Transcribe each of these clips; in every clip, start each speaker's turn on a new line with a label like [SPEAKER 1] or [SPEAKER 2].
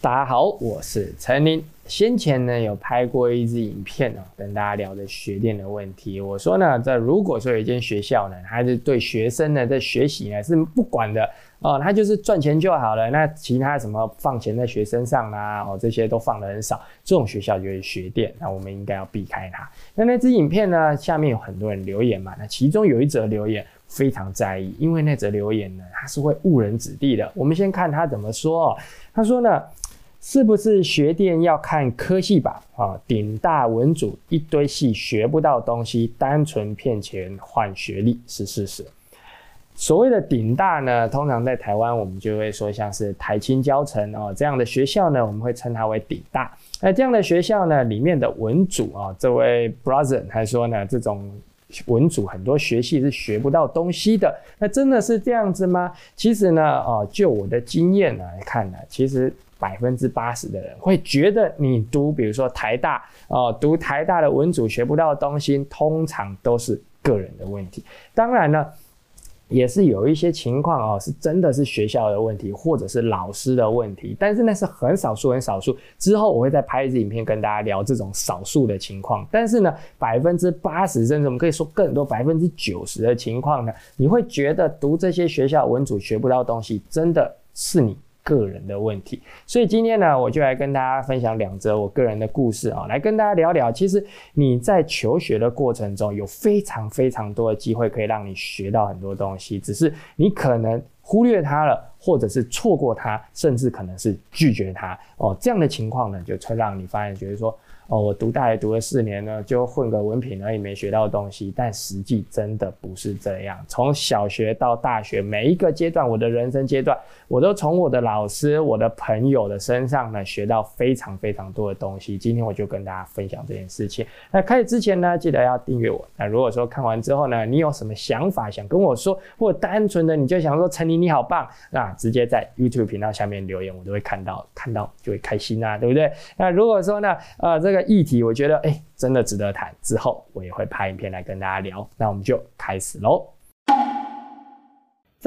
[SPEAKER 1] 大家好，我是陈林。先前呢有拍过一支影片哦，跟大家聊的学电的问题。我说呢，在如果说有一间学校呢，还是对学生呢在学习呢是不管的哦，他就是赚钱就好了。那其他什么放钱在学生上啦，哦这些都放的很少，这种学校就是学电，那我们应该要避开它。那那支影片呢，下面有很多人留言嘛，那其中有一则留言非常在意，因为那则留言呢，他是会误人子弟的。我们先看他怎么说，他说呢。是不是学电要看科系吧？啊，顶大文组一堆系学不到东西，单纯骗钱换学历是事实。所谓的顶大呢，通常在台湾我们就会说像是台青交城哦这样的学校呢，我们会称它为顶大。那这样的学校呢，里面的文组啊，这位 brother 还说呢，这种文组很多学系是学不到东西的。那真的是这样子吗？其实呢，哦，就我的经验来看呢，其实。百分之八十的人会觉得你读，比如说台大哦，读台大的文组学不到的东西，通常都是个人的问题。当然呢，也是有一些情况哦，是真的是学校的问题，或者是老师的问题。但是那是很少数，很少数。之后我会再拍一支影片跟大家聊这种少数的情况。但是呢，百分之八十，甚至我们可以说更多，百分之九十的情况呢，你会觉得读这些学校文组学不到东西，真的是你。个人的问题，所以今天呢，我就来跟大家分享两则我个人的故事啊，来跟大家聊聊。其实你在求学的过程中，有非常非常多的机会可以让你学到很多东西，只是你可能忽略它了，或者是错过它，甚至可能是拒绝它哦。这样的情况呢，就会让你发现，觉得说。哦，我读大学读了四年呢，就混个文凭而已，没学到东西。但实际真的不是这样。从小学到大学，每一个阶段，我的人生阶段，我都从我的老师、我的朋友的身上呢，学到非常非常多的东西。今天我就跟大家分享这件事情。那开始之前呢，记得要订阅我。那如果说看完之后呢，你有什么想法想跟我说，或单纯的你就想说陈妮你好棒，那直接在 YouTube 频道下面留言，我都会看到，看到就会开心啊，对不对？那如果说呢，呃，这个。议题我觉得哎，真的值得谈。之后我也会拍影片来跟大家聊。那我们就开始喽。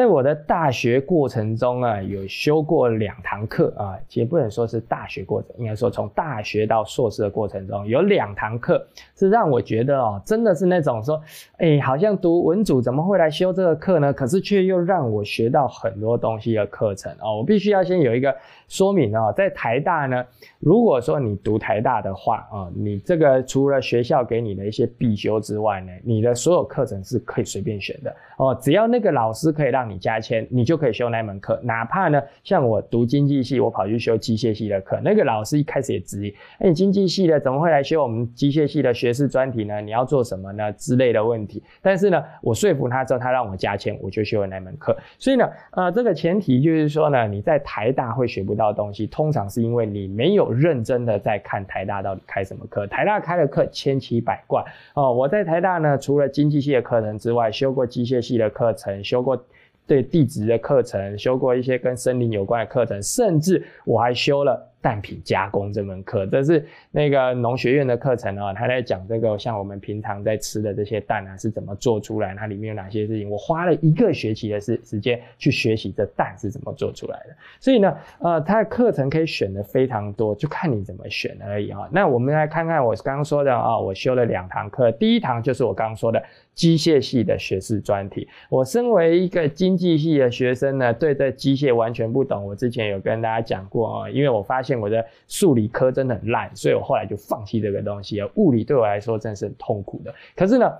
[SPEAKER 1] 在我的大学过程中啊，有修过两堂课啊，其实不能说是大学过程，应该说从大学到硕士的过程中，有两堂课是让我觉得哦，真的是那种说，哎，好像读文组怎么会来修这个课呢？可是却又让我学到很多东西的课程哦。我必须要先有一个说明哦，在台大呢，如果说你读台大的话啊，你这个除了学校给你的一些必修之外呢，你的所有课程是可以随便选的哦，只要那个老师可以让你加签，你就可以修那门课。哪怕呢，像我读经济系，我跑去修机械系的课，那个老师一开始也质疑：哎，你经济系的怎么会来修我们机械系的学士专题呢？你要做什么呢？之类的问题。但是呢，我说服他之后，他让我加签，我就修了那门课。所以呢，呃，这个前提就是说呢，你在台大会学不到东西，通常是因为你没有认真的在看台大到底开什么课。台大开的课千奇百怪哦。我在台大呢，除了经济系的课程之外，修过机械系的课程，修过。对地质的课程，修过一些跟森林有关的课程，甚至我还修了。蛋品加工这门课，这是那个农学院的课程哦，他在讲这个像我们平常在吃的这些蛋啊是怎么做出来，它里面有哪些事情。我花了一个学期的时时间去学习这蛋是怎么做出来的。所以呢，呃，它的课程可以选的非常多，就看你怎么选而已哈。那我们来看看我刚刚说的啊，我修了两堂课，第一堂就是我刚刚说的机械系的学士专题。我身为一个经济系的学生呢，对这机械完全不懂。我之前有跟大家讲过啊，因为我发现。我的数理科真的很烂，所以我后来就放弃这个东西。物理对我来说真的是很痛苦的。可是呢，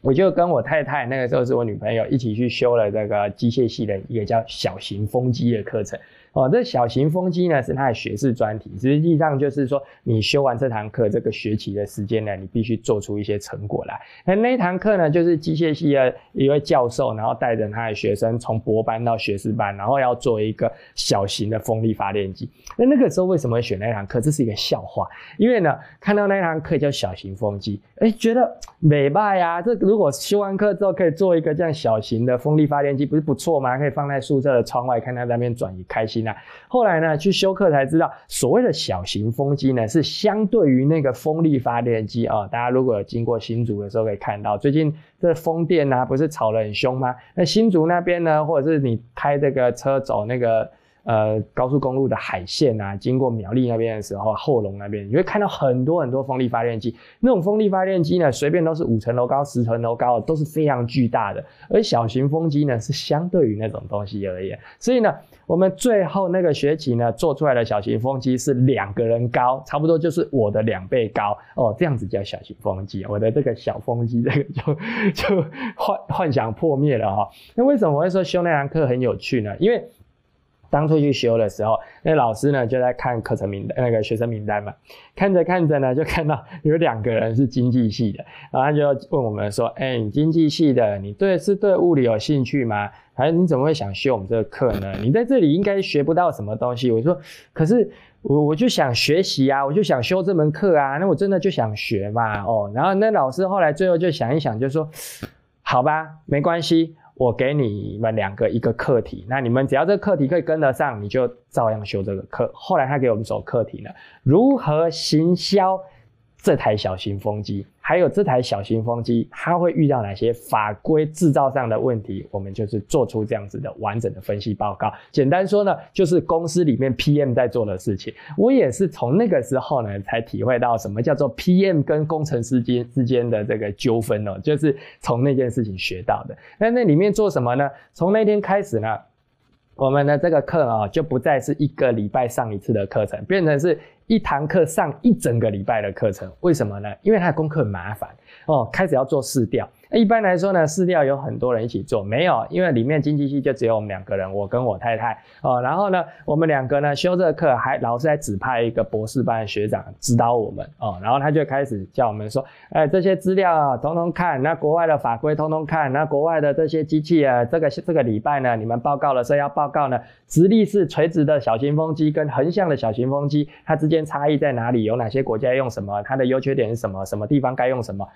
[SPEAKER 1] 我就跟我太太，那个时候是我女朋友，一起去修了这个机械系的一个叫小型风机的课程。哦，这小型风机呢是它的学士专题，实际上就是说你修完这堂课，这个学期的时间呢，你必须做出一些成果来。那那堂课呢，就是机械系的一位教授，然后带着他的学生从博班到学士班，然后要做一个小型的风力发电机。那那个时候为什么选那堂课？这是一个笑话，因为呢，看到那堂课叫小型风机，哎，觉得美败呀，这如果修完课之后可以做一个这样小型的风力发电机，不是不错吗？可以放在宿舍的窗外，看他在那边转，移开心。那后来呢，去修课才知道，所谓的小型风机呢，是相对于那个风力发电机啊。大家如果有经过新竹的时候，可以看到，最近这风电啊，不是吵得很凶吗？那新竹那边呢，或者是你开这个车走那个呃高速公路的海线啊，经过苗栗那边的时候，后龙那边，你会看到很多很多风力发电机。那种风力发电机呢，随便都是五层楼高、十层楼高，都是非常巨大的。而小型风机呢，是相对于那种东西而言，所以呢，我们最后那个学期呢，做出来的小型风机是两个人高，差不多就是我的两倍高哦，这样子叫小型风机。我的这个小风机，这个就就幻幻想破灭了哈。那为什么我会说修那堂课很有趣呢？因为当初去修的时候，那老师呢就在看课程名，那个学生名单嘛，看着看着呢，就看到有两个人是经济系的，然后他就问我们说：“哎，你经济系的，你对是对物理有兴趣吗？还是你怎么会想修我们这个课呢？你在这里应该学不到什么东西。”我说：“可是我我就想学习啊，我就想修这门课啊，那我真的就想学嘛，哦。”然后那老师后来最后就想一想，就说：“好吧，没关系。”我给你们两个一个课题，那你们只要这个课题可以跟得上，你就照样修这个课。后来他给我们走课题了，如何行销？这台小型风机，还有这台小型风机，它会遇到哪些法规制造上的问题？我们就是做出这样子的完整的分析报告。简单说呢，就是公司里面 PM 在做的事情。我也是从那个时候呢，才体会到什么叫做 PM 跟工程师间之间的这个纠纷哦，就是从那件事情学到的。那那里面做什么呢？从那天开始呢？我们的这个课啊，就不再是一个礼拜上一次的课程，变成是一堂课上一整个礼拜的课程。为什么呢？因为他的功课很麻烦哦，开始要做试调。一般来说呢，试调有很多人一起做，没有，因为里面经济系就只有我们两个人，我跟我太太哦。然后呢，我们两个呢修这个课，还老师还指派一个博士班的学长指导我们哦。然后他就开始叫我们说，哎，这些资料啊通通看，那国外的法规通通看，那国外的这些机器啊，这个这个礼拜呢，你们报告的时候要报告呢，直立式垂直的小型风机跟横向的小型风机，它之间差异在哪里？有哪些国家用什么？它的优缺点是什么？什么地方该用什么？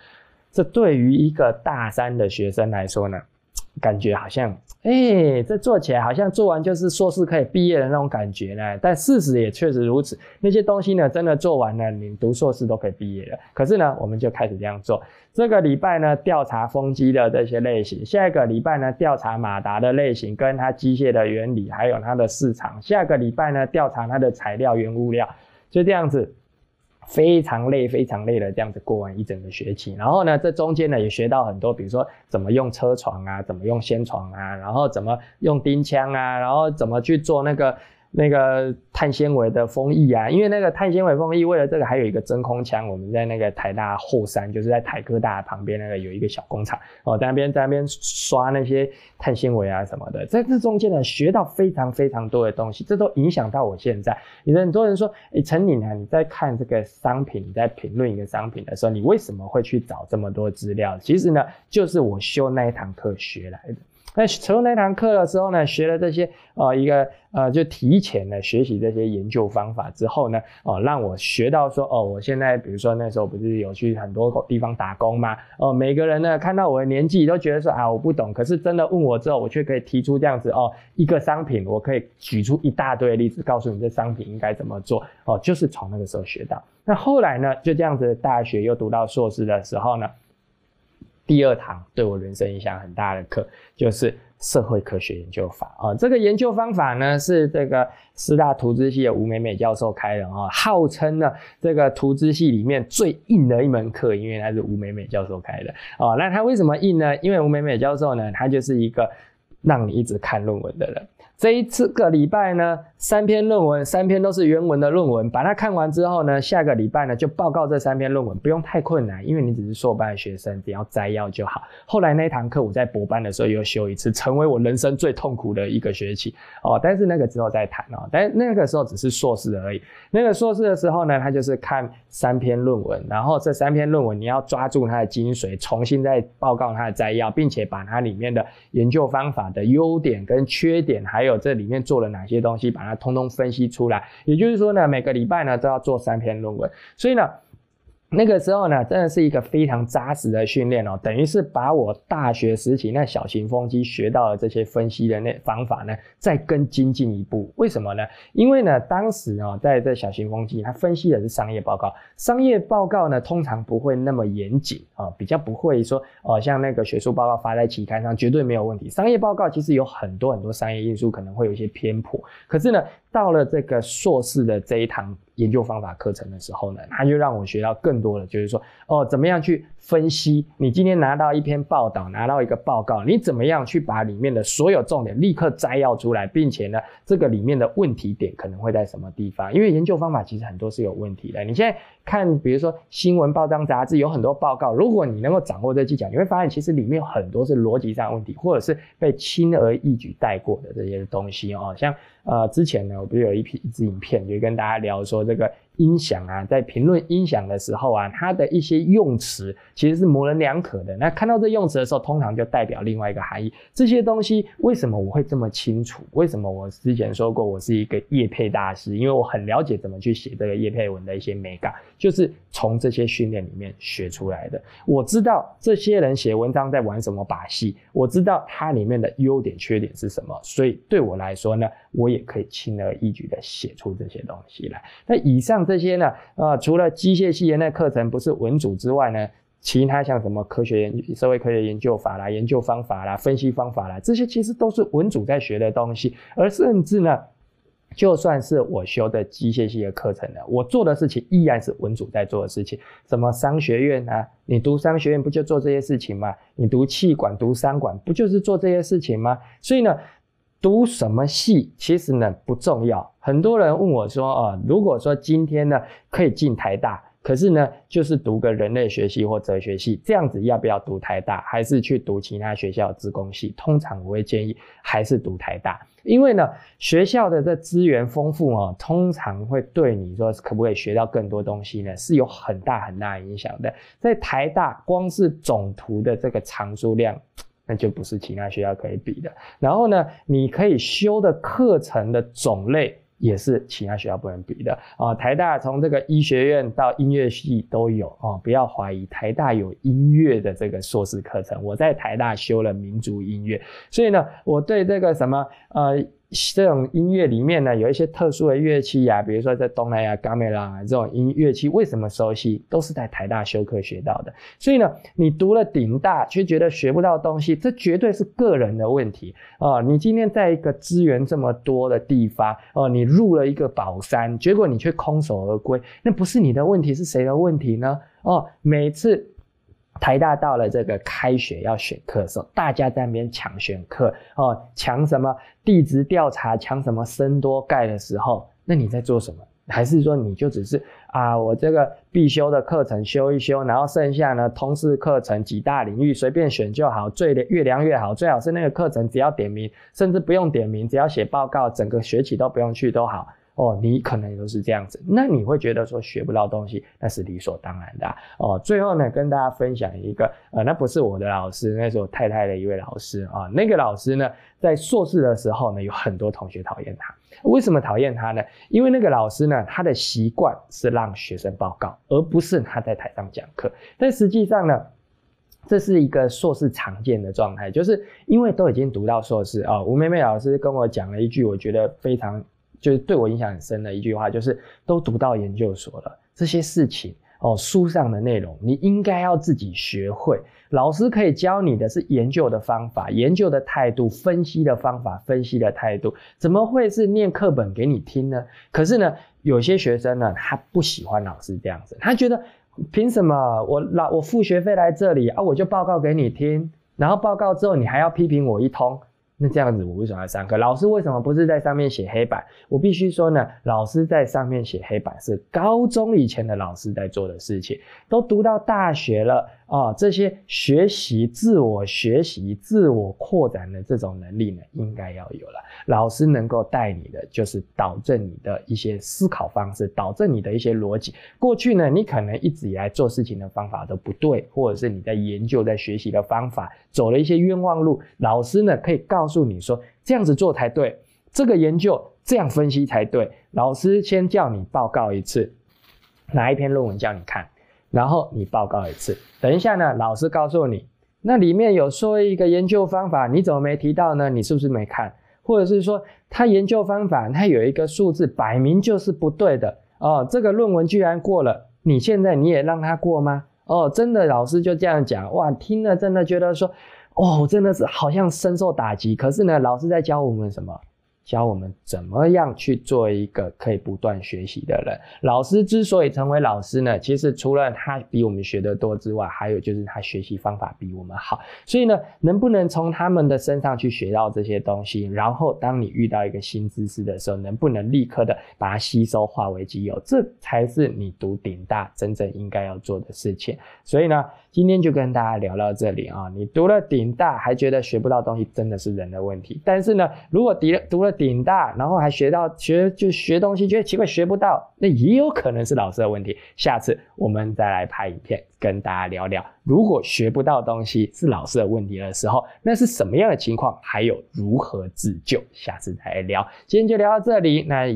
[SPEAKER 1] 这对于一个大三的学生来说呢，感觉好像，哎，这做起来好像做完就是硕士可以毕业的那种感觉呢。但事实也确实如此，那些东西呢，真的做完了，你读硕士都可以毕业了。可是呢，我们就开始这样做。这个礼拜呢，调查风机的这些类型；下一个礼拜呢，调查马达的类型跟它机械的原理，还有它的市场；下个礼拜呢，调查它的材料原物料，就这样子。非常累，非常累的这样子过完一整个学期，然后呢，这中间呢也学到很多，比如说怎么用车床啊，怎么用先床啊，然后怎么用钉枪啊，然后怎么去做那个。那个碳纤维的风翼啊，因为那个碳纤维风翼，为了这个还有一个真空腔。我们在那个台大后山，就是在台科大旁边那个有一个小工厂哦，在那边在那边刷那些碳纤维啊什么的，在这中间呢学到非常非常多的东西，这都影响到我现在。有很多人说，哎，陈颖啊，你在看这个商品，你在评论一个商品的时候，你为什么会去找这么多资料？其实呢，就是我修那一堂课学来的。那从那堂课的时候呢，学了这些，呃，一个呃，就提前呢学习这些研究方法之后呢，哦，让我学到说，哦，我现在比如说那时候不是有去很多地方打工吗？哦，每个人呢看到我的年纪都觉得说啊，我不懂，可是真的问我之后，我却可以提出这样子哦，一个商品，我可以举出一大堆例子，告诉你这商品应该怎么做，哦，就是从那个时候学到。那后来呢，就这样子，大学又读到硕士的时候呢。第二堂对我人生影响很大的课，就是社会科学研究法啊。这个研究方法呢，是这个师大图资系的吴美美教授开的啊，号称呢这个图资系里面最硬的一门课，因为它是吴美美教授开的啊。那他为什么硬呢？因为吴美美教授呢，他就是一个让你一直看论文的人。这一次个礼拜呢，三篇论文，三篇都是原文的论文，把它看完之后呢，下个礼拜呢就报告这三篇论文，不用太困难，因为你只是硕班的学生，只要摘要就好。后来那堂课我在博班的时候又修一次，成为我人生最痛苦的一个学期哦。但是那个之后再谈哦，但那个时候只是硕士而已。那个硕士的时候呢，他就是看三篇论文，然后这三篇论文你要抓住它的精髓，重新再报告它的摘要，并且把它里面的研究方法的优点跟缺点还有有这里面做了哪些东西，把它通通分析出来。也就是说呢，每个礼拜呢都要做三篇论文。所以呢，那个时候呢，真的是一个非常扎实的训练哦，等于是把我大学时期那小型风机学到的这些分析的那方法呢，再更精进一步。为什么呢？因为呢，当时呢，在这小型风机，它分析的是商业报告，商业报告呢，通常不会那么严谨啊，比较不会说哦，像那个学术报告发在期刊上绝对没有问题。商业报告其实有很多很多商业因素，可能会有一些偏颇。可是呢，到了这个硕士的这一堂。研究方法课程的时候呢，他就让我学到更多的，就是说，哦，怎么样去分析？你今天拿到一篇报道，拿到一个报告，你怎么样去把里面的所有重点立刻摘要出来，并且呢，这个里面的问题点可能会在什么地方？因为研究方法其实很多是有问题的。你现在看，比如说新闻报章杂志有很多报告，如果你能够掌握这技巧，你会发现其实里面有很多是逻辑上问题，或者是被轻而易举带过的这些东西哦，像。呃，之前呢，我不是有一批一支影片，就跟大家聊说这个。音响啊，在评论音响的时候啊，它的一些用词其实是模棱两可的。那看到这用词的时候，通常就代表另外一个含义。这些东西为什么我会这么清楚？为什么我之前说过我是一个叶配大师？因为我很了解怎么去写这个叶配文的一些美感，就是从这些训练里面学出来的。我知道这些人写文章在玩什么把戏，我知道它里面的优点缺点是什么，所以对我来说呢，我也可以轻而易举的写出这些东西来。那以上。这些呢，呃，除了机械系的那课程不是文组之外呢，其他像什么科学研、社会科学研究法啦、研究方法啦、分析方法啦，这些其实都是文组在学的东西。而甚至呢，就算是我修的机械系的课程呢，我做的事情依然是文组在做的事情。什么商学院啊，你读商学院不就做这些事情吗？你读气管、读商管不就是做这些事情吗？所以呢。读什么系其实呢不重要。很多人问我说：“啊，如果说今天呢可以进台大，可是呢就是读个人类学系或哲学系，这样子要不要读台大，还是去读其他学校自工系？”通常我会建议还是读台大，因为呢学校的这资源丰富哦，通常会对你说可不可以学到更多东西呢，是有很大很大影响的。在台大，光是总图的这个藏书量。那就不是其他学校可以比的。然后呢，你可以修的课程的种类也是其他学校不能比的啊。台大从这个医学院到音乐系都有啊，不要怀疑，台大有音乐的这个硕士课程。我在台大修了民族音乐，所以呢，我对这个什么呃。这种音乐里面呢，有一些特殊的乐器呀，比如说在东南亚 gamelan 这种音乐器，为什么熟悉？都是在台大修课学到的。所以呢，你读了顶大却觉得学不到东西，这绝对是个人的问题啊！你今天在一个资源这么多的地方哦，你入了一个宝山，结果你却空手而归，那不是你的问题，是谁的问题呢？哦，每次。台大到了这个开学要选课的时候，大家在那边抢选课哦，抢什么地质调查，抢什么深多钙的时候，那你在做什么？还是说你就只是啊，我这个必修的课程修一修，然后剩下呢通识课程几大领域随便选就好，最越量越好，最好是那个课程只要点名，甚至不用点名，只要写报告，整个学期都不用去都好。哦，你可能都是这样子，那你会觉得说学不到东西，那是理所当然的哦。最后呢，跟大家分享一个，呃，那不是我的老师，那是我太太的一位老师啊。那个老师呢，在硕士的时候呢，有很多同学讨厌他。为什么讨厌他呢？因为那个老师呢，他的习惯是让学生报告，而不是他在台上讲课。但实际上呢，这是一个硕士常见的状态，就是因为都已经读到硕士啊。吴妹妹老师跟我讲了一句，我觉得非常。就是对我影响很深的一句话，就是都读到研究所了，这些事情哦，书上的内容你应该要自己学会。老师可以教你的是研究的方法、研究的态度、分析的方法、分析的态度，怎么会是念课本给你听呢？可是呢，有些学生呢，他不喜欢老师这样子，他觉得凭什么我老我付学费来这里啊，我就报告给你听，然后报告之后你还要批评我一通。那这样子，我为什么要上课？老师为什么不是在上面写黑板？我必须说呢，老师在上面写黑板是高中以前的老师在做的事情，都读到大学了。啊，这些学习、自我学习、自我扩展的这种能力呢，应该要有了。老师能够带你的，就是导正你的一些思考方式，导正你的一些逻辑。过去呢，你可能一直以来做事情的方法都不对，或者是你在研究、在学习的方法走了一些冤枉路。老师呢，可以告诉你说，这样子做才对，这个研究这样分析才对。老师先叫你报告一次，拿一篇论文叫你看。然后你报告一次。等一下呢，老师告诉你，那里面有说一个研究方法，你怎么没提到呢？你是不是没看？或者是说他研究方法，他有一个数字摆明就是不对的哦，这个论文居然过了，你现在你也让他过吗？哦，真的，老师就这样讲，哇，听了真的觉得说，哦，真的是好像深受打击。可是呢，老师在教我们什么？教我们怎么样去做一个可以不断学习的人。老师之所以成为老师呢，其实除了他比我们学得多之外，还有就是他学习方法比我们好。所以呢，能不能从他们的身上去学到这些东西，然后当你遇到一个新知识的时候，能不能立刻的把它吸收化为己有，这才是你读顶大真正应该要做的事情。所以呢，今天就跟大家聊到这里啊。你读了顶大还觉得学不到东西，真的是人的问题。但是呢，如果读了读了顶大，然后还学到学就学东西，觉得奇怪学不到，那也有可能是老师的问题。下次我们再来拍影片跟大家聊聊，如果学不到东西是老师的问题的时候，那是什么样的情况，还有如何自救？下次再来聊。今天就聊到这里，那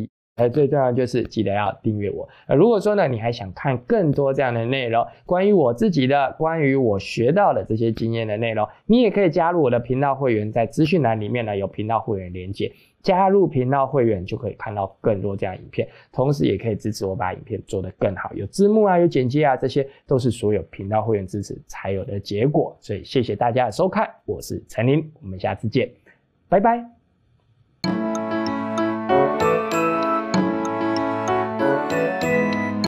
[SPEAKER 1] 呃最重要就是记得要订阅我。呃，如果说呢你还想看更多这样的内容，关于我自己的，关于我学到的这些经验的内容，你也可以加入我的频道会员，在资讯栏里面呢有频道会员连接。加入频道会员就可以看到更多这样影片，同时也可以支持我把影片做得更好，有字幕啊，有剪接啊，这些都是所有频道会员支持才有的结果。所以谢谢大家的收看，我是陈林，我们下次见，拜拜。